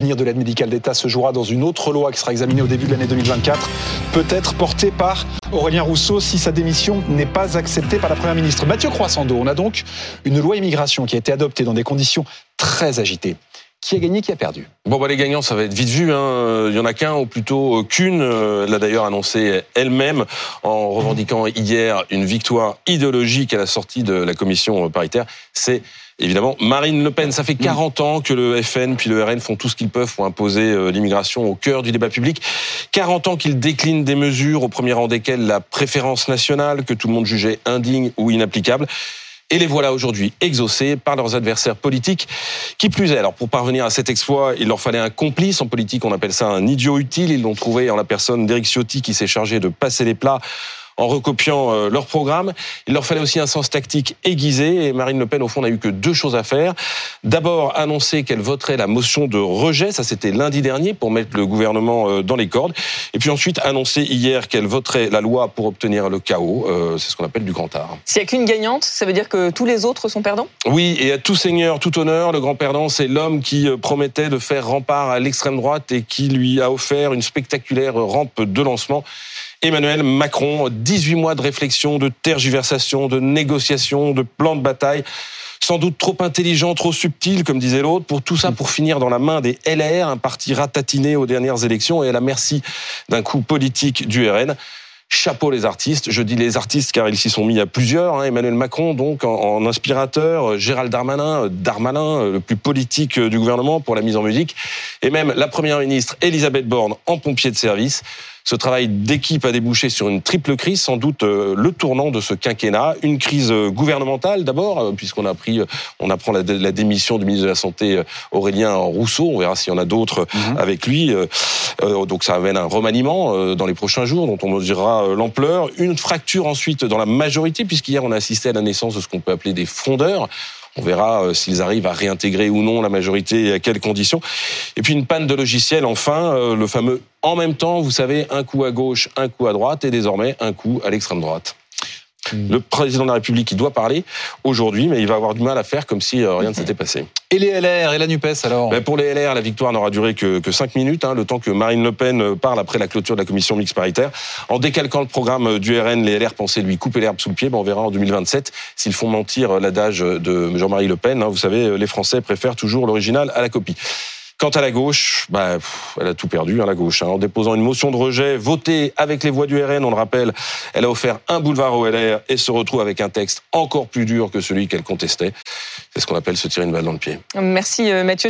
L'avenir de l'aide médicale d'État se jouera dans une autre loi qui sera examinée au début de l'année 2024, peut-être portée par Aurélien Rousseau si sa démission n'est pas acceptée par la Première ministre. Mathieu Croissando, on a donc une loi immigration qui a été adoptée dans des conditions très agitées. Qui a gagné, qui a perdu? Bon, bah, les gagnants, ça va être vite vu. Hein. Il y en a qu'un, ou plutôt qu'une. Elle l'a d'ailleurs annoncé elle-même en revendiquant hier une victoire idéologique à la sortie de la commission paritaire. C'est évidemment Marine Le Pen. Ça fait 40 ans que le FN puis le RN font tout ce qu'ils peuvent pour imposer euh, l'immigration au cœur du débat public. 40 ans qu'ils déclinent des mesures, au premier rang desquelles la préférence nationale, que tout le monde jugeait indigne ou inapplicable. Et les voilà aujourd'hui exaucés par leurs adversaires politiques. Qui plus est, alors pour parvenir à cet exploit, il leur fallait un complice. En politique, on appelle ça un idiot utile. Ils l'ont trouvé en la personne d'Éric Ciotti qui s'est chargé de passer les plats en recopiant euh, leur programme. Il leur fallait aussi un sens tactique aiguisé et Marine Le Pen, au fond, n'a eu que deux choses à faire. D'abord, annoncer qu'elle voterait la motion de rejet, ça c'était lundi dernier, pour mettre le gouvernement euh, dans les cordes. Et puis ensuite, annoncer hier qu'elle voterait la loi pour obtenir le chaos. Euh, c'est ce qu'on appelle du grand art. S'il n'y a qu'une gagnante, ça veut dire que tous les autres sont perdants? Oui, et à tout seigneur, tout honneur, le grand perdant, c'est l'homme qui promettait de faire rempart à l'extrême droite et qui lui a offert une spectaculaire rampe de lancement. Emmanuel Macron, 18 mois de réflexion, de tergiversation, de négociation, de plan de bataille sans doute trop intelligent, trop subtil, comme disait l'autre, pour tout ça, pour finir dans la main des LR, un parti ratatiné aux dernières élections et à la merci d'un coup politique du RN. Chapeau les artistes. Je dis les artistes car ils s'y sont mis à plusieurs. Hein. Emmanuel Macron, donc en, inspirateur, Gérald Darmanin, Darmanin, le plus politique du gouvernement pour la mise en musique, et même la première ministre Elisabeth Borne en pompier de service. Ce travail d'équipe a débouché sur une triple crise, sans doute euh, le tournant de ce quinquennat. Une crise euh, gouvernementale d'abord, euh, puisqu'on a pris, on apprend la, démission du ministre de la Santé Aurélien Rousseau. On verra s'il y en a d'autres mhm. avec lui. Donc ça amène un remaniement dans les prochains jours, dont on mesurera l'ampleur. Une fracture ensuite dans la majorité, puisqu'hier on a assisté à la naissance de ce qu'on peut appeler des frondeurs. On verra s'ils arrivent à réintégrer ou non la majorité et à quelles conditions. Et puis une panne de logiciel, enfin, le fameux en même temps, vous savez, un coup à gauche, un coup à droite et désormais un coup à l'extrême droite. Hmm. Le président de la République, il doit parler aujourd'hui, mais il va avoir du mal à faire comme si euh, rien ne s'était passé. Et les LR et la NUPES alors? Ben Pour les LR, la victoire n'aura duré que, que 5 minutes, hein, le temps que Marine Le Pen euh, parle après la clôture de la commission mixte paritaire. En décalquant le programme euh, du RN, les LR pensaient lui couper l'herbe sous le pied. Ben on verra en 2027 s'ils font mentir l'adage de Jean-Marie Le Pen. Hein. Vous savez, les Français préfèrent toujours l'original à la copie. Quant à la gauche, bah, elle a tout perdu, hein, la gauche. Hein. En déposant une motion de rejet votée avec les voix du RN, on le rappelle, elle a offert un boulevard au LR et se retrouve avec un texte encore plus dur que celui qu'elle contestait. C'est ce qu'on appelle se tirer une balle dans le pied. Merci euh, Mathieu.